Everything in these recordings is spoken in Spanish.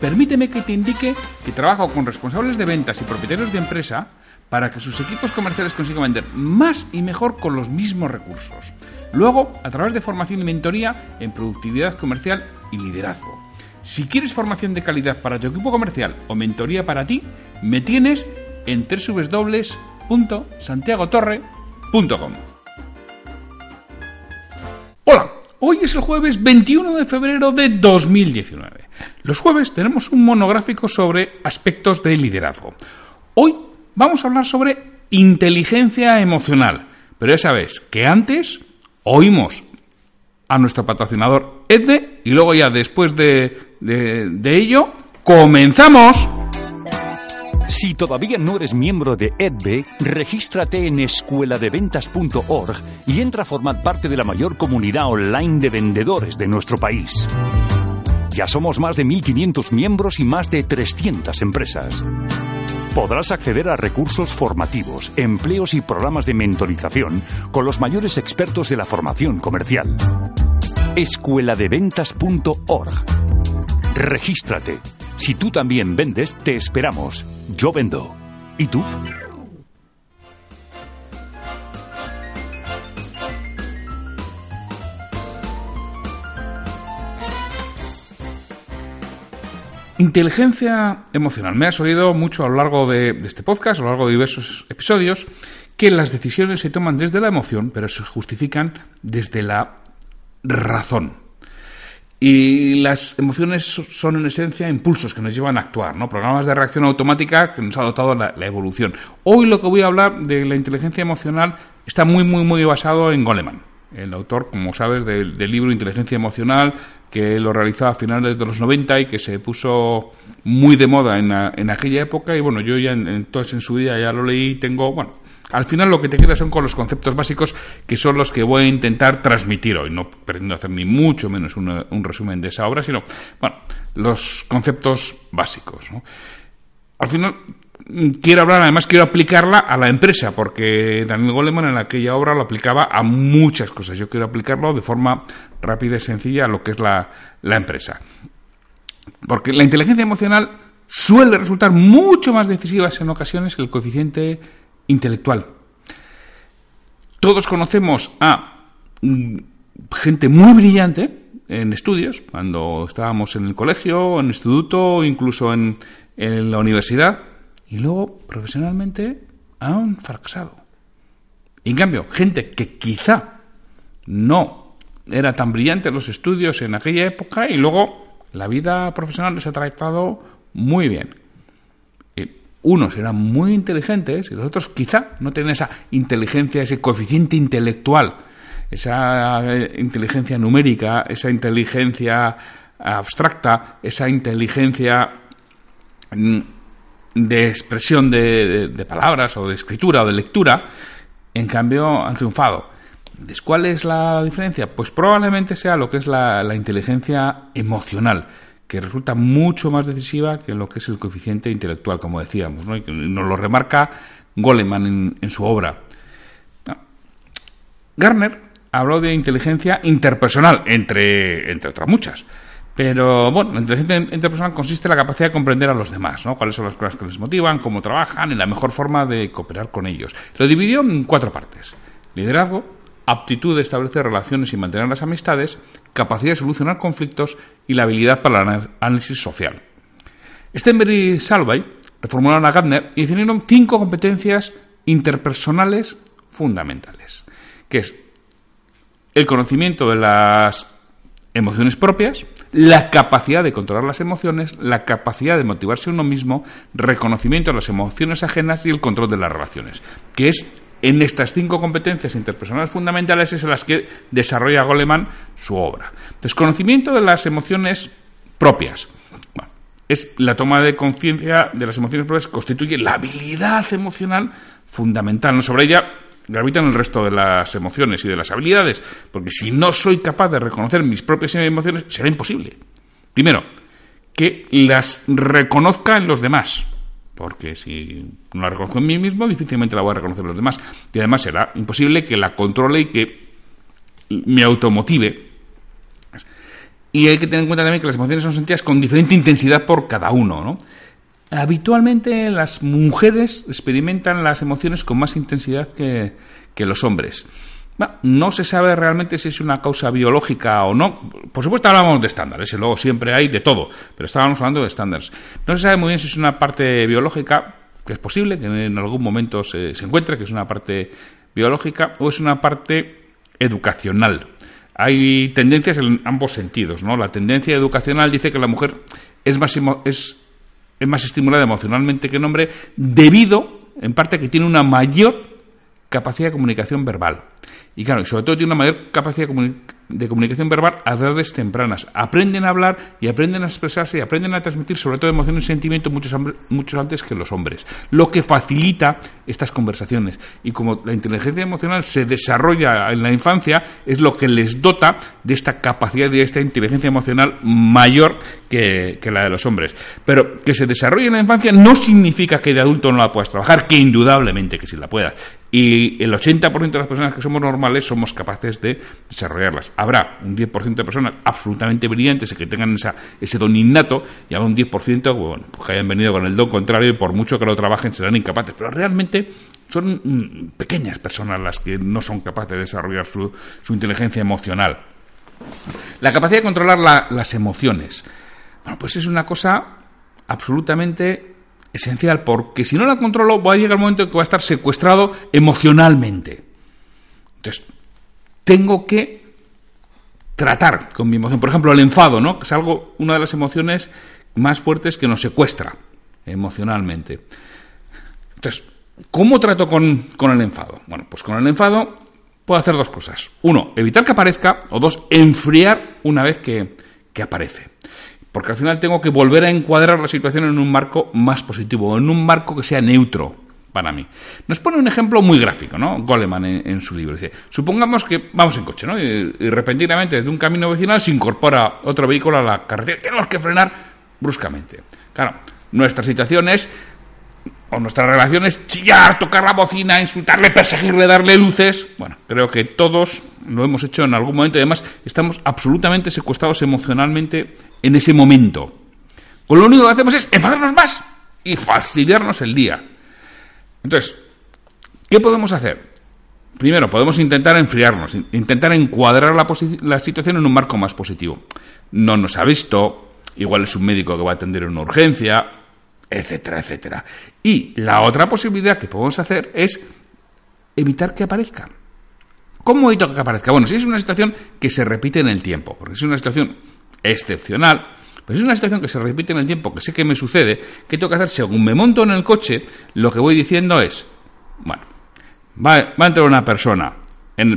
Permíteme que te indique que trabajo con responsables de ventas y propietarios de empresa para que sus equipos comerciales consigan vender más y mejor con los mismos recursos. Luego, a través de formación y mentoría en productividad comercial y liderazgo. Si quieres formación de calidad para tu equipo comercial o mentoría para ti, me tienes en www.santiagotorre.com. Hola, hoy es el jueves 21 de febrero de 2019. Los jueves tenemos un monográfico sobre aspectos de liderazgo. Hoy vamos a hablar sobre inteligencia emocional. Pero ya sabes que antes oímos a nuestro patrocinador EDE y luego ya después de, de ello comenzamos. Si todavía no eres miembro de EDBE, regístrate en escueladeventas.org y entra a formar parte de la mayor comunidad online de vendedores de nuestro país. Ya somos más de 1.500 miembros y más de 300 empresas. Podrás acceder a recursos formativos, empleos y programas de mentorización con los mayores expertos de la formación comercial. Escueladeventas.org. Regístrate. Si tú también vendes, te esperamos. Yo vendo. ¿Y tú? Inteligencia emocional. Me has oído mucho a lo largo de, este podcast, a lo largo de diversos episodios, que las decisiones se toman desde la emoción, pero se justifican desde la razón. Y las emociones son en esencia impulsos que nos llevan a actuar, ¿no? Programas de reacción automática que nos ha dotado la, la evolución. Hoy lo que voy a hablar de la inteligencia emocional está muy, muy, muy basado en Goleman el autor, como sabes, del, libro Inteligencia Emocional, que lo realizó a finales de los 90 y que se puso muy de moda en, en aquella época. Y bueno, yo ya entonces en su día ya lo leí y tengo, bueno, al final lo que te queda son con los conceptos básicos que son los que voy a intentar transmitir hoy. No pretendo hacer ni mucho menos un resumen de esa obra, sino, bueno, los conceptos básicos. Al final quiero hablar, además quiero aplicarla a la empresa, porque Daniel Goleman en aquella obra lo aplicaba a muchas cosas. Yo quiero aplicarlo de forma rápida y sencilla a lo que es la, la empresa. Porque la inteligencia emocional suele resultar mucho más decisiva en ocasiones que el coeficiente intelectual. Todos conocemos a mm, gente muy brillante en estudios, cuando estábamos en el colegio, en el instituto, incluso en, en la universidad, y luego profesionalmente han fracasado. en cambio, gente que quizá no era tan brillante en los estudios en aquella época y luego la vida profesional les ha tratado muy bien. unos eran muy inteligentes y los otros quizá no tienen esa inteligencia, ese coeficiente intelectual, esa eh, inteligencia numérica, esa inteligencia abstracta, esa inteligencia mm, de expresión de, palabras o de escritura o de lectura, en cambio han triunfado. ¿Cuál es la diferencia? Pues probablemente sea lo que es la, inteligencia emocional, que resulta mucho más decisiva que lo que es el coeficiente intelectual, como decíamos, ¿no? y nos lo remarca Goleman en, su obra. Garner habló de inteligencia interpersonal, entre, entre otras muchas. Pero bueno, la inteligencia interpersonal consiste en la capacidad de comprender a los demás, ¿no? Cuáles son las cosas que les motivan, cómo trabajan y la mejor forma de cooperar con ellos. Lo dividió en cuatro partes. Liderazgo, aptitud de establecer relaciones y mantener las amistades, capacidad de solucionar conflictos y la habilidad para el análisis social. Stenberg y Salvay reformularon a Gardner y definieron cinco competencias interpersonales fundamentales, que es el conocimiento de las emociones propias, la capacidad de controlar las emociones, la capacidad de motivarse uno mismo, reconocimiento de las emociones ajenas y el control de las relaciones, que es en estas cinco competencias interpersonales fundamentales es en las que desarrolla Goleman su obra. Desconocimiento de las emociones propias. es la toma de conciencia de las emociones propias, constituye la habilidad emocional fundamental. ¿no? Sobre ella gravitan el resto de las emociones y de las habilidades, porque si no soy capaz de reconocer mis propias emociones, será imposible. Primero, que las reconozca en los demás, porque si no la reconozco en mí mismo, difícilmente la voy a reconocer en los demás. Y además será imposible que la controle y que me automotive. Y hay que tener en cuenta también que las emociones son sentidas con diferente intensidad por cada uno, ¿no? Habitualmente las mujeres experimentan las emociones con más intensidad que, los hombres. no se sabe realmente si es una causa biológica o no. Por supuesto hablamos de estándares, luego siempre hay de todo, pero estábamos hablando de estándares. No se sabe muy bien si es una parte biológica, que es posible que en algún momento se, se encuentre, que es una parte biológica, o es una parte educacional. Hay tendencias en ambos sentidos, ¿no? La tendencia educacional dice que la mujer es más, es es más estimulada emocionalmente que el hombre debido, en parte, a que tiene una mayor capacidad de comunicación verbal. Y claro, sobre todo tiene una mayor capacidad de, comunicación verbal a edades tempranas. Aprenden a hablar y aprenden a expresarse y aprenden a transmitir sobre todo emociones y sentimientos muchos, muchos antes que los hombres. Lo que facilita estas conversaciones. Y como la inteligencia emocional se desarrolla en la infancia, es lo que les dota de esta capacidad y de esta inteligencia emocional mayor que, que la de los hombres. Pero que se desarrolle en la infancia no significa que de adulto no la puedas trabajar, que indudablemente que sí la puedas y el 80% de las personas que somos normales somos capaces de desarrollarlas. Habrá un 10% de personas absolutamente brillantes y que tengan esa, ese don innato y habrá un 10% bueno, pues que hayan venido con el don contrario y por mucho que lo trabajen serán incapaces. Pero realmente son mm, pequeñas personas las que no son capaces de desarrollar su, su inteligencia emocional. La capacidad de controlar las emociones. Bueno, pues es una cosa absolutamente esencial, porque si no la controlo, va a llegar el momento en que va a estar secuestrado emocionalmente. Entonces, tengo que tratar con mi emoción. Por ejemplo, el enfado, ¿no? Es algo, una de las emociones más fuertes que nos secuestra emocionalmente. Entonces, ¿cómo trato con, con el enfado? Bueno, pues con el enfado puedo hacer dos cosas. Uno, evitar que aparezca, o dos, enfriar una vez que, que aparece porque al final tengo que volver a encuadrar la situación en un marco más positivo, en un marco que sea neutro para mí. Nos pone un ejemplo muy gráfico, ¿no? Goleman en, su libro. Dice, supongamos que vamos en coche, ¿no? Y, repentinamente desde un camino vecinal se incorpora otro vehículo a la carretera. Tenemos que frenar bruscamente. Claro, nuestra situación es o nuestra relación es chillar, tocar la bocina, insultarle, perseguirle, darle luces. Bueno, creo que todos lo hemos hecho en algún momento y además estamos absolutamente secuestrados emocionalmente en ese momento. Con lo único que hacemos es enfadarnos más y fastidiarnos el día. Entonces, ¿qué podemos hacer? Primero, podemos intentar enfriarnos, intentar encuadrar la, la situación en un marco más positivo. No nos ha visto, igual es un médico que va a atender una urgencia, etcétera, etcétera. Y la otra posibilidad que podemos hacer es evitar que aparezca. ¿Cómo evito que aparezca? Bueno, si es una situación que se repite en el tiempo, porque es una situación excepcional, pues es una situación que se repite en el tiempo, que sé que me sucede, ¿qué tengo que hacer? Según me monto en el coche, lo que voy diciendo es, bueno, va, a entrar una persona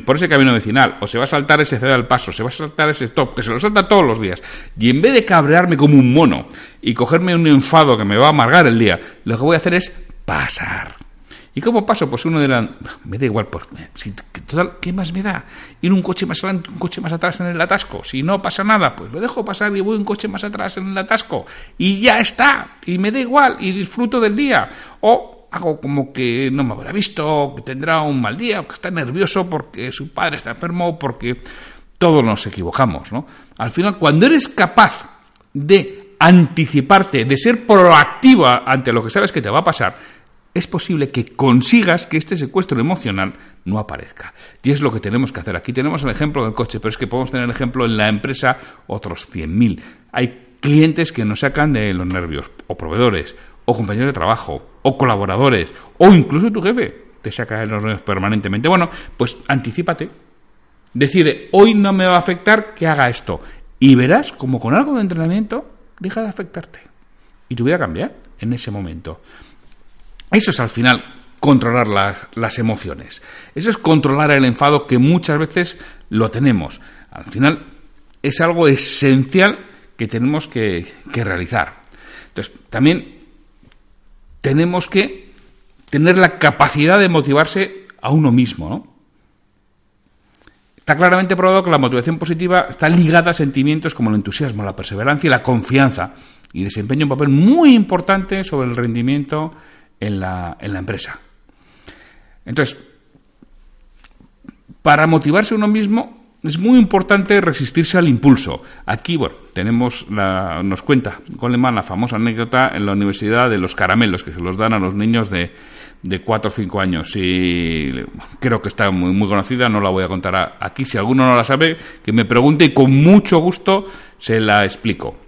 por ese camino vecinal, o se va a saltar ese ceder al paso, se va a saltar ese stop, que se lo salta todos los días, y en vez de cabrearme como un mono y cogerme un enfado que me va a amargar el día, lo que voy a hacer es pasar. ¿Y cómo paso? Pues uno dirá, me da igual, pues, ¿qué más me da? Ir un coche más adelante, un coche más atrás en el atasco. Si no pasa nada, pues lo dejo pasar y voy un coche más atrás en el atasco. Y ya está. Y me da igual y disfruto del día. O hago como que no me habrá visto, que tendrá un mal día, o que está nervioso porque su padre está enfermo, porque todos nos equivocamos, ¿no? Al final, cuando eres capaz de anticiparte, de ser proactiva ante lo que sabes que te va a pasar, es posible que consigas que este secuestro emocional no aparezca. Y es lo que tenemos que hacer. Aquí tenemos el ejemplo del coche, pero es que podemos tener el ejemplo en la empresa otros 100.000. Hay clientes que nos sacan de los nervios, o proveedores, o compañeros de trabajo, o colaboradores, o incluso tu jefe te saca de los nervios permanentemente. Bueno, pues anticipate. Decide, hoy no me va a afectar que haga esto. Y verás como con algo de entrenamiento deja de afectarte. Y tu vida cambia en ese momento. Eso es al final controlar las, emociones. Eso es controlar el enfado que muchas veces lo tenemos. Al final es algo esencial que tenemos que, realizar. Entonces, también tenemos que tener la capacidad de motivarse a uno mismo. Está claramente probado que la motivación positiva está ligada a sentimientos como el entusiasmo, la perseverancia y la confianza y desempeña un papel muy importante sobre el rendimiento en la, en la empresa. Entonces, para motivarse uno mismo es muy importante resistirse al impulso. Aquí, bueno, tenemos la, nos cuenta Goleman la famosa anécdota en la Universidad de los caramelos que se los dan a los niños de, de 4 o 5 años. Y creo que está muy, muy conocida, no la voy a contar aquí. Si alguno no la sabe, que me pregunte y con mucho gusto se la explico.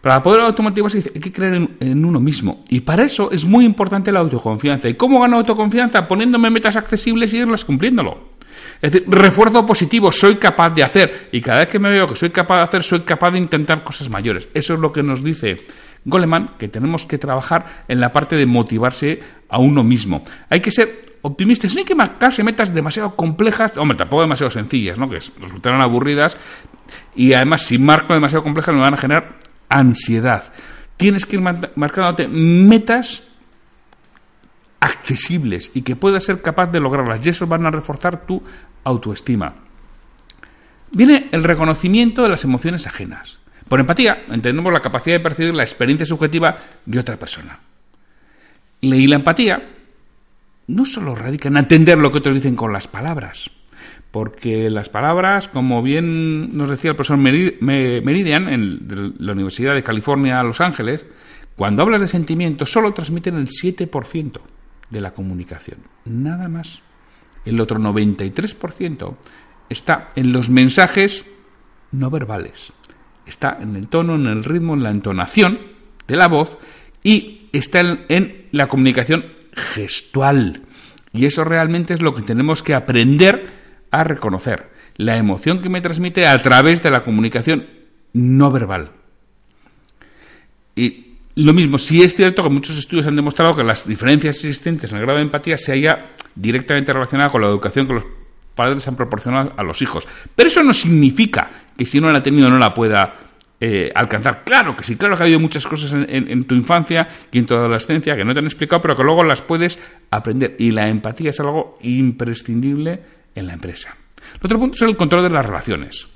Para poder automotivarse hay que creer en, uno mismo. Y para eso es muy importante la autoconfianza. ¿Y cómo gano autoconfianza? Poniéndome metas accesibles y irlas cumpliéndolo. Es decir, refuerzo positivo, soy capaz de hacer. Y cada vez que me veo que soy capaz de hacer, soy capaz de intentar cosas mayores. Eso es lo que nos dice Goleman, que tenemos que trabajar en la parte de motivarse a uno mismo. Hay que ser optimistas, no hay que marcarse metas demasiado complejas, hombre, tampoco demasiado sencillas, ¿no? que resultarán aburridas, y además si marco demasiado complejas me van a generar ansiedad. Tienes que ir marcándote metas accesibles y que puedas ser capaz de lograrlas. Y eso van a reforzar tu autoestima. Viene el reconocimiento de las emociones ajenas. Por empatía entendemos la capacidad de percibir la experiencia subjetiva de otra persona. Y la empatía no solo radica en atender lo que otros dicen con las palabras, porque las palabras, como bien nos decía el profesor Meridian en la Universidad de California, Los Ángeles, cuando hablas de sentimientos solo transmiten el 7% de la comunicación. Nada más. El otro 93% está en los mensajes no verbales. Está en el tono, en el ritmo, en la entonación de la voz y está en, la comunicación gestual. Y eso realmente es lo que tenemos que aprender a reconocer. La emoción que me transmite a través de la comunicación no verbal. Y lo mismo, si es cierto que muchos estudios han demostrado que las diferencias existentes en el grado de empatía se haya directamente relacionada con la educación que los padres han proporcionado a los hijos. Pero eso no significa que si no la ha tenido no la pueda eh, alcanzar. Claro que sí, claro que ha habido muchas cosas en, tu infancia y en tu adolescencia que no te han explicado, pero que luego las puedes aprender. Y la empatía es algo imprescindible en la empresa. El otro punto es el control de las relaciones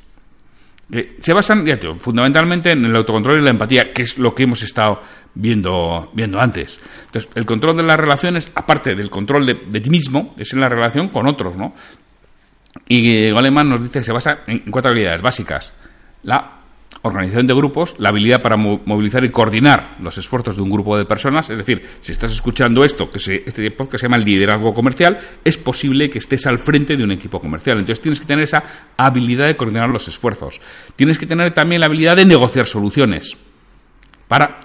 se basan, ya fundamentalmente en el autocontrol y la empatía, que es lo que hemos estado viendo, viendo antes. Entonces, el control de las relaciones, aparte del control de, ti mismo, es en la relación con otros, ¿no? Y Goleman nos dice que se basa en cuatro habilidades básicas. La organización de grupos, la habilidad para movilizar y coordinar los esfuerzos de un grupo de personas. Es decir, si estás escuchando esto, que se, este podcast se llama el liderazgo comercial, es posible que estés al frente de un equipo comercial. Entonces tienes que tener esa habilidad de coordinar los esfuerzos. Tienes que tener también la habilidad de negociar soluciones para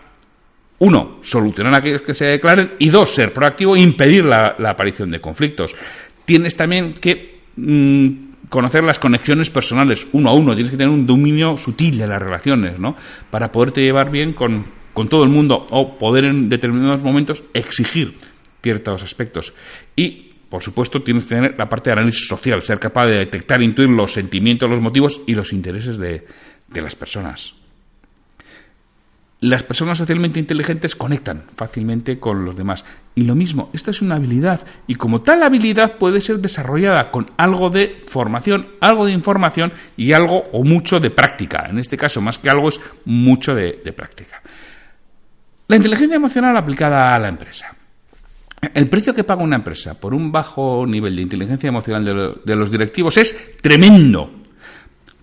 uno, solucionar aquellos que se declaren y dos, ser proactivo e impedir la, aparición de conflictos. Tienes también que mm, conocer las conexiones personales uno a uno, tienes que tener un dominio sutil de las relaciones, ¿no? Para poderte llevar bien con, con todo el mundo o poder en determinados momentos exigir ciertos aspectos. Y, por supuesto, tienes que tener la parte de análisis social, ser capaz de detectar intuir los sentimientos, los motivos y los intereses de, de las personas. Las personas socialmente inteligentes conectan fácilmente con los demás. Y lo mismo, esta es una habilidad y como tal habilidad puede ser desarrollada con algo de formación, algo de información y algo o mucho de práctica. En este caso, más que algo, es mucho de, práctica. La inteligencia emocional aplicada a la empresa. El precio que paga una empresa por un bajo nivel de inteligencia emocional de los directivos es tremendo.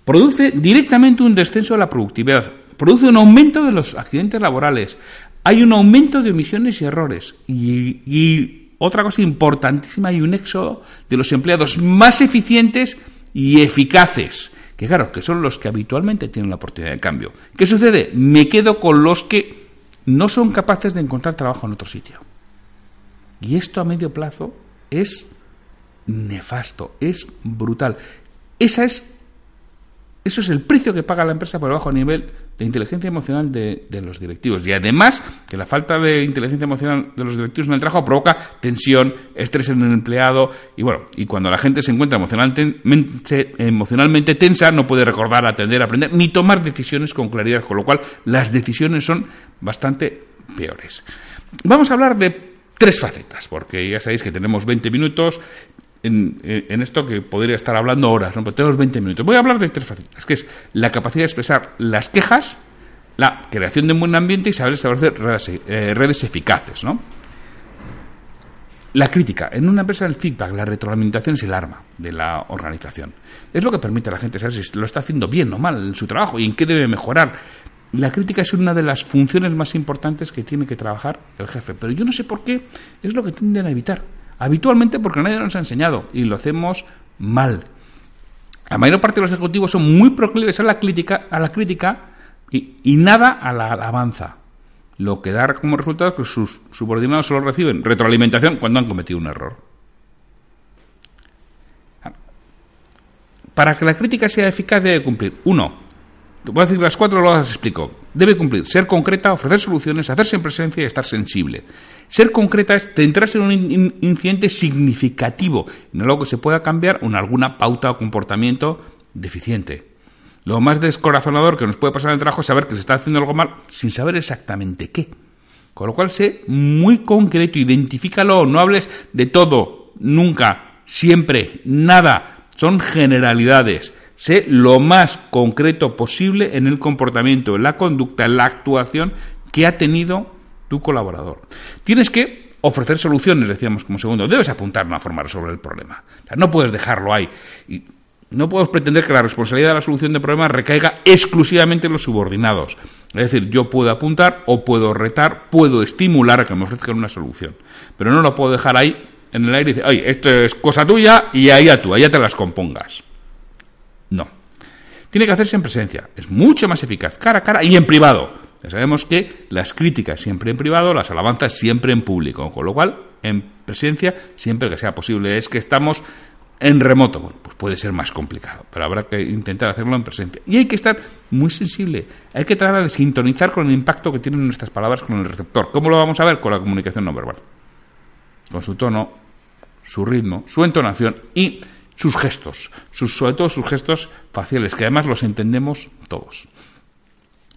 Produce directamente un descenso de la productividad, produce un aumento de los accidentes laborales, hay un aumento de omisiones y errores y, otra cosa importantísima, hay un éxodo de los empleados más eficientes y eficaces, que claro, que son los que habitualmente tienen la oportunidad de cambio. ¿Qué sucede? Me quedo con los que no son capaces de encontrar trabajo en otro sitio. Y esto a medio plazo es nefasto, es brutal. Esa es Eso es el precio que paga la empresa por el bajo nivel de inteligencia emocional de, los directivos. Y además, que la falta de inteligencia emocional de los directivos en el trabajo provoca tensión, estrés en el empleado. Y bueno, y cuando la gente se encuentra emocionalmente, emocionalmente tensa, no puede recordar, atender, aprender, ni tomar decisiones con claridad. Con lo cual, las decisiones son bastante peores. Vamos a hablar de tres facetas, porque ya sabéis que tenemos 20 minutos en, esto que podría estar hablando horas, ¿no? pero tenemos 20 minutos. Voy a hablar de tres facetas, que es la capacidad de expresar las quejas, la creación de un buen ambiente y saber establecer redes, eh, redes eficaces, ¿no? La crítica. En una empresa el feedback, la retroalimentación es el arma de la organización. Es lo que permite a la gente saber si lo está haciendo bien o mal en su trabajo y en qué debe mejorar. La crítica es una de las funciones más importantes que tiene que trabajar el jefe, pero yo no sé por qué es lo que tienden a evitar. Habitualmente porque nadie nos ha enseñado y lo hacemos mal. La mayor parte de los ejecutivos son muy proclives a la crítica, a la crítica y, y nada a la alabanza. Lo que da como resultado es que sus subordinados solo reciben retroalimentación cuando han cometido un error. Para que la crítica sea eficaz debe cumplir, uno, voy a decir las cuatro, las explico. Debe cumplir, ser concreta, ofrecer soluciones, hacerse en presencia y estar sensible. Ser concreta es centrarse en un incidente significativo, no algo que se pueda cambiar en alguna pauta o comportamiento deficiente. Lo más descorazonador que nos puede pasar en el trabajo es saber que se está haciendo algo mal sin saber exactamente qué. Con lo cual, sé muy concreto, identifícalo, no hables de todo, nunca, siempre, nada. Son generalidades. Sé lo más concreto posible en el comportamiento, en la conducta, en la actuación que ha tenido tu colaborador. Tienes que ofrecer soluciones, decíamos como segundo. Debes apuntar una forma de resolver el problema. no puedes dejarlo ahí. Y no puedes pretender que la responsabilidad de la solución del problema recaiga exclusivamente en los subordinados. Es decir, yo puedo apuntar o puedo retar, puedo estimular a que me ofrezcan una solución. Pero no lo puedo dejar ahí en el aire y decir, esto es cosa tuya y allá tú, allá te las compongas. No. Tiene que hacerse en presencia. Es mucho más eficaz, cara a cara y en privado. Ya sabemos que las críticas siempre en privado, las alabanzas siempre en público. Con lo cual, en presencia, siempre que sea posible. Es que estamos en remoto, pues puede ser más complicado, pero habrá que intentar hacerlo en presencia. Y hay que estar muy sensible, hay que tratar de sintonizar con el impacto que tienen nuestras palabras con el receptor. ¿Cómo lo vamos a ver? Con la comunicación no verbal. Con su tono, su ritmo, su entonación y sus gestos, sus, sobre todo sus gestos faciales, que además los entendemos todos.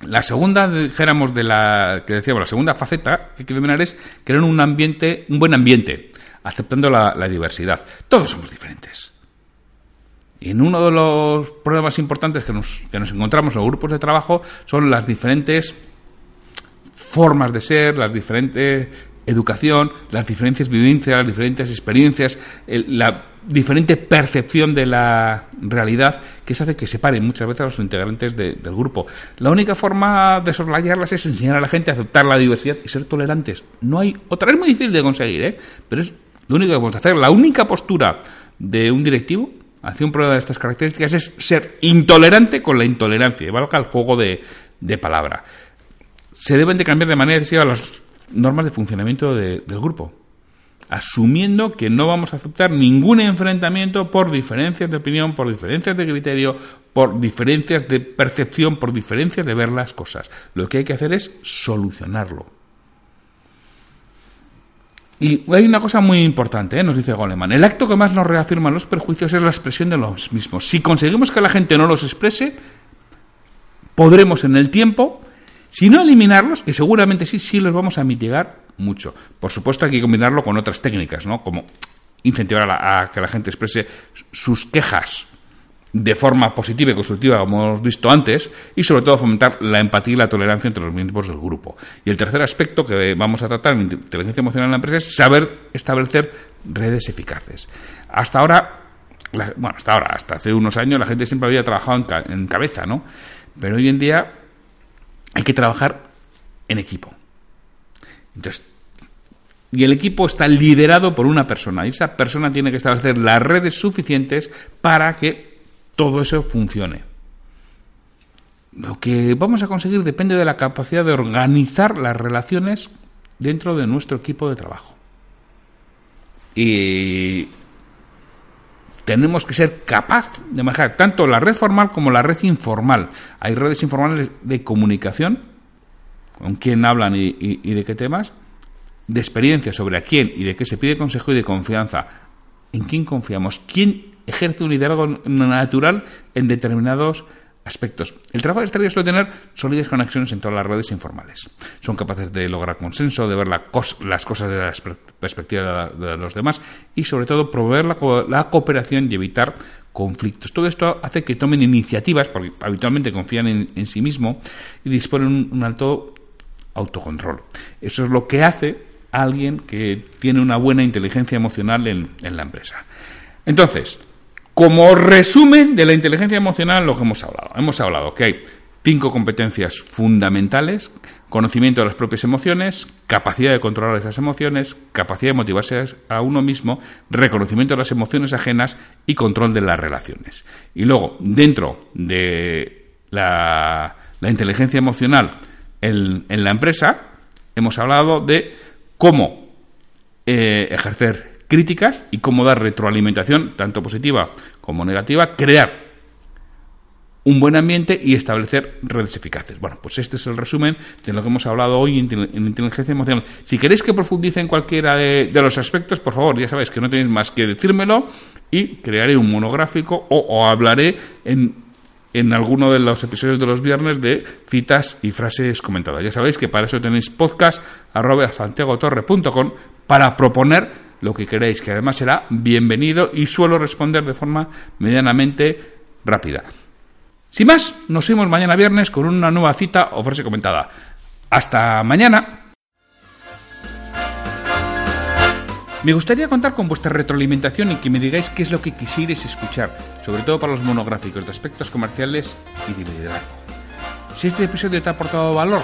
La segunda, dijéramos, de la que decíamos, la segunda faceta que quiero mencionar es crear un ambiente, un buen ambiente, aceptando la, diversidad. Todos somos diferentes. Y en uno de los problemas importantes que nos, que nos encontramos en los grupos de trabajo son las diferentes formas de ser, las diferentes educación, las diferentes vivencias, las diferentes experiencias, la diferente percepción de la realidad que eso hace que separen muchas veces a los integrantes del grupo. La única forma de soslayarlas es enseñar a la gente a aceptar la diversidad y ser tolerantes. No hay otra. Es muy difícil de conseguir, ¿eh? pero es lo único que podemos hacer. La única postura de un directivo hacia un problema de estas características es ser intolerante con la intolerancia. Y valga el juego de, de palabra. Se deben de cambiar de manera decisiva las normas de funcionamiento del grupo asumiendo que no vamos a aceptar ningún enfrentamiento por diferencias de opinión, por diferencias de criterio, por diferencias de percepción, por diferencias de ver las cosas. Lo que hay que hacer es solucionarlo. Y hay una cosa muy importante, ¿eh? nos dice Goleman. El acto que más nos reafirma los perjuicios es la expresión de los mismos. Si conseguimos que la gente no los exprese, podremos en el tiempo, si no eliminarlos, que seguramente sí, sí los vamos a mitigar, mucho. Por supuesto hay que combinarlo con otras técnicas, ¿no? Como incentivar a, que la gente exprese sus quejas de forma positiva y constructiva, como hemos visto antes, y sobre todo fomentar la empatía y la tolerancia entre los miembros del grupo. Y el tercer aspecto que vamos a tratar en inteligencia emocional en la empresa es saber establecer redes eficaces. Hasta ahora, bueno, hasta ahora, hasta hace unos años, la gente siempre había trabajado en, en cabeza, ¿no? Pero hoy en día hay que trabajar en equipo. Entonces, y el equipo está liderado por una persona. Y esa persona tiene que establecer las redes suficientes para que todo eso funcione. Lo que vamos a conseguir depende de la capacidad de organizar las relaciones dentro de nuestro equipo de trabajo. Y tenemos que ser capaz de manejar tanto la red formal como la red informal. Hay redes informales de comunicación, con quién hablan y, y de qué temas, de experiencia sobre a quién y de qué se pide consejo y de confianza. ¿En quién confiamos? ¿Quién ejerce un liderazgo natural en determinados aspectos. El trabajo de estrellas suele tener sólidas conexiones en todas las redes informales. Son capaces de lograr consenso, de ver las cosas desde la perspectiva de, los demás y, sobre todo, promover la, cooperación y evitar conflictos. Todo esto hace que tomen iniciativas, porque habitualmente confían en, sí mismo y disponen un, alto autocontrol. Eso es lo que hace alguien que tiene una buena inteligencia emocional en la empresa. Entonces, como resumen de la inteligencia emocional, lo que hemos hablado. Hemos hablado que hay cinco competencias fundamentales, conocimiento de las propias emociones, capacidad de controlar esas emociones, capacidad de motivarse a uno mismo, reconocimiento de las emociones ajenas y control de las relaciones. Y luego, dentro de la, inteligencia emocional en, la empresa, hemos hablado de cómo eh, ejercer críticas y cómo dar retroalimentación, tanto positiva como negativa, crear un buen ambiente y establecer redes eficaces. Bueno, pues este es el resumen de lo que hemos hablado hoy en, inteligencia emocional. Si queréis que profundice en cualquiera de, los aspectos, por favor, ya sabéis que no tenéis más que decírmelo y crearé un monográfico o, hablaré en, en alguno de los episodios de los viernes de citas y frases comentadas. Ya sabéis que para eso tenéis podcast arroba para proponer lo que queréis, que además será bienvenido y suelo responder de forma medianamente rápida. Sin más, nos vemos mañana viernes con una nueva cita o frase comentada. Hasta mañana. Me gustaría contar con vuestra retroalimentación y que me digáis qué es lo que quisierais escuchar, sobre todo para los monográficos de aspectos comerciales y de liderazgo. Si este episodio te ha aportado valor,